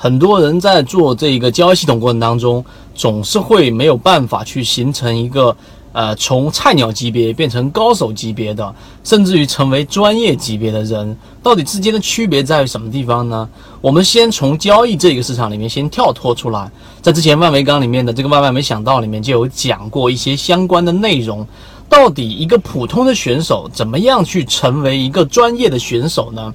很多人在做这个交易系统过程当中，总是会没有办法去形成一个。呃，从菜鸟级别变成高手级别的，甚至于成为专业级别的人，到底之间的区别在于什么地方呢？我们先从交易这个市场里面先跳脱出来。在之前万维钢里面的这个万万没想到里面就有讲过一些相关的内容。到底一个普通的选手怎么样去成为一个专业的选手呢？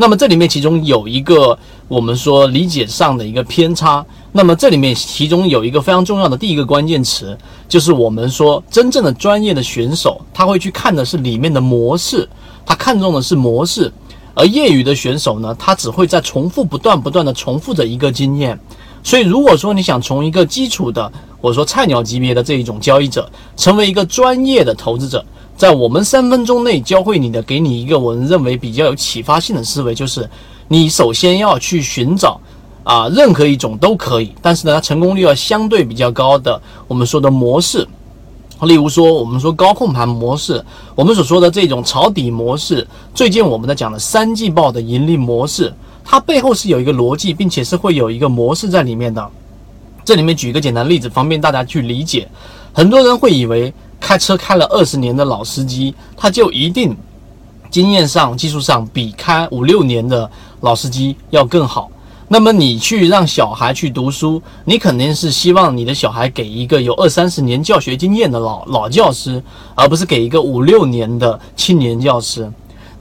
那么这里面其中有一个我们说理解上的一个偏差。那么这里面其中有一个非常重要的第一个关键词，就是我们说真正的专业的选手，他会去看的是里面的模式，他看中的是模式，而业余的选手呢，他只会在重复不断不断的重复着一个经验。所以如果说你想从一个基础的我说菜鸟级别的这一种交易者，成为一个专业的投资者，在我们三分钟内教会你的，给你一个我们认为比较有启发性的思维，就是你首先要去寻找。啊，任何一种都可以，但是呢，它成功率要相对比较高的。我们说的模式，例如说，我们说高控盘模式，我们所说的这种抄底模式，最近我们在讲的三季报的盈利模式，它背后是有一个逻辑，并且是会有一个模式在里面的。这里面举一个简单例子，方便大家去理解。很多人会以为开车开了二十年的老司机，他就一定经验上、技术上比开五六年的老司机要更好。那么你去让小孩去读书，你肯定是希望你的小孩给一个有二三十年教学经验的老老教师，而不是给一个五六年的青年教师。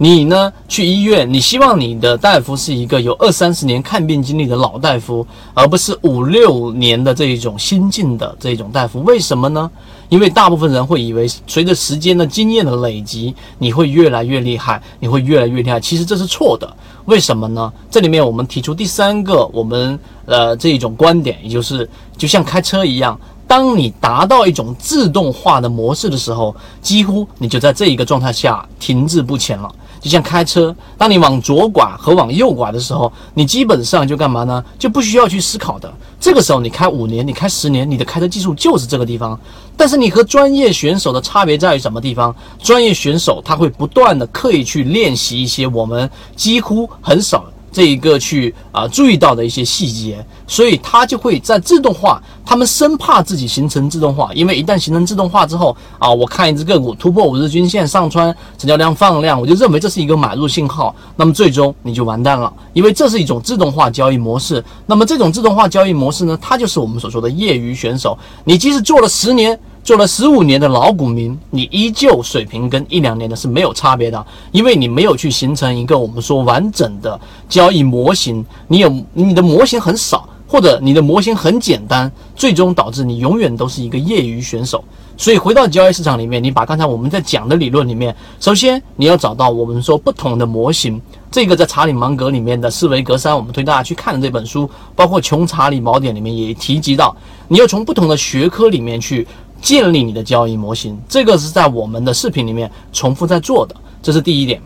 你呢？去医院，你希望你的大夫是一个有二三十年看病经历的老大夫，而不是五六年的这一种新进的这种大夫。为什么呢？因为大部分人会以为，随着时间的经验的累积，你会越来越厉害，你会越来越厉害。其实这是错的。为什么呢？这里面我们提出第三个我们呃这一种观点，也就是就像开车一样，当你达到一种自动化的模式的时候，几乎你就在这一个状态下停滞不前了。就像开车，当你往左拐和往右拐的时候，你基本上就干嘛呢？就不需要去思考的。这个时候，你开五年，你开十年，你的开车技术就是这个地方。但是你和专业选手的差别在于什么地方？专业选手他会不断的刻意去练习一些我们几乎很少。这一个去啊注意到的一些细节，所以它就会在自动化。他们生怕自己形成自动化，因为一旦形成自动化之后啊，我看一只个股突破五日均线上穿，成交量放量，我就认为这是一个买入信号。那么最终你就完蛋了，因为这是一种自动化交易模式。那么这种自动化交易模式呢，它就是我们所说的业余选手。你即使做了十年。做了十五年的老股民，你依旧水平跟一两年的是没有差别的，因为你没有去形成一个我们说完整的交易模型，你有你的模型很少，或者你的模型很简单，最终导致你永远都是一个业余选手。所以回到交易市场里面，你把刚才我们在讲的理论里面，首先你要找到我们说不同的模型，这个在查理芒格里面的思维格三，我们推大家去看的这本书，包括穷查理宝典里面也提及到，你要从不同的学科里面去。建立你的交易模型，这个是在我们的视频里面重复在做的，这是第一点。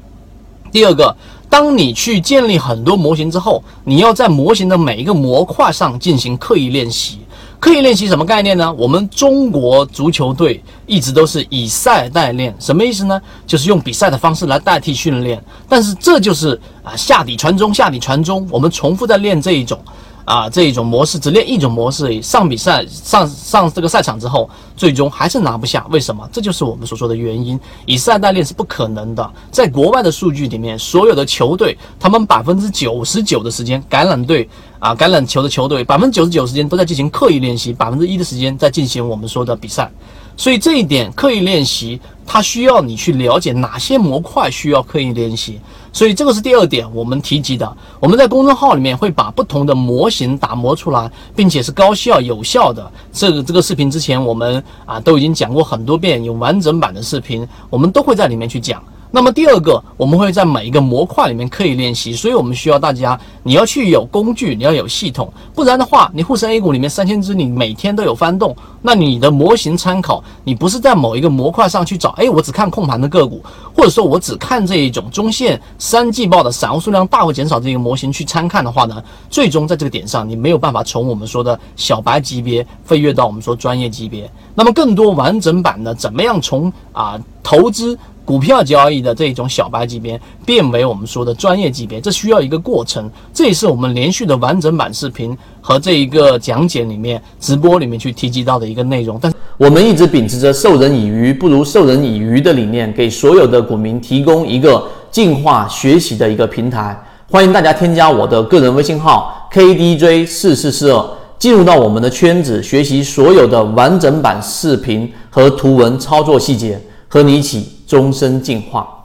第二个，当你去建立很多模型之后，你要在模型的每一个模块上进行刻意练习。刻意练习什么概念呢？我们中国足球队一直都是以赛代练，什么意思呢？就是用比赛的方式来代替训练。但是这就是啊下底传中，下底传中，我们重复在练这一种。啊，这一种模式只练一种模式，上比赛上上这个赛场之后，最终还是拿不下。为什么？这就是我们所说的原因。以赛代练是不可能的。在国外的数据里面，所有的球队，他们百分之九十九的时间，橄榄队啊，橄榄球的球队，百分之九十九时间都在进行刻意练习，百分之一的时间在进行我们说的比赛。所以这一点刻意练习，它需要你去了解哪些模块需要刻意练习。所以这个是第二点，我们提及的。我们在公众号里面会把不同的模型打磨出来，并且是高效有效的。这个这个视频之前我们啊都已经讲过很多遍，有完整版的视频，我们都会在里面去讲。那么第二个，我们会在每一个模块里面刻意练习，所以我们需要大家，你要去有工具，你要有系统，不然的话，你沪深 A 股里面三千只，你每天都有翻动，那你的模型参考，你不是在某一个模块上去找，哎，我只看控盘的个股，或者说我只看这一种中线三季报的散户数量大幅减少这个模型去参看的话呢，最终在这个点上，你没有办法从我们说的小白级别飞跃到我们说专业级别。那么更多完整版的，怎么样从啊投资？股票交易的这种小白级别变为我们说的专业级别，这需要一个过程。这也是我们连续的完整版视频和这一个讲解里面、直播里面去提及到的一个内容。但我们一直秉持着授人以鱼不如授人以渔的理念，给所有的股民提供一个进化学习的一个平台。欢迎大家添加我的个人微信号 KDJ 四四四二，进入到我们的圈子，学习所有的完整版视频和图文操作细节。和你一起终身进化。